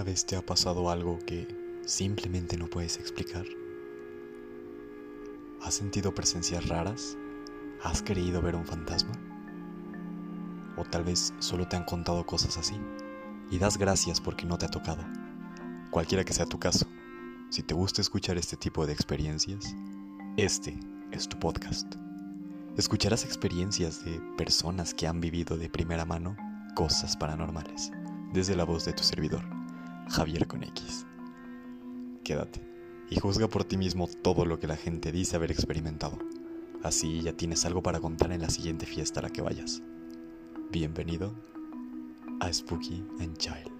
¿Alguna vez te ha pasado algo que simplemente no puedes explicar? ¿Has sentido presencias raras? ¿Has creído ver un fantasma? O tal vez solo te han contado cosas así y das gracias porque no te ha tocado. Cualquiera que sea tu caso, si te gusta escuchar este tipo de experiencias, este es tu podcast. Escucharás experiencias de personas que han vivido de primera mano cosas paranormales, desde la voz de tu servidor, Javier con X. Quédate y juzga por ti mismo todo lo que la gente dice haber experimentado. Así ya tienes algo para contar en la siguiente fiesta a la que vayas. Bienvenido a Spooky and Child.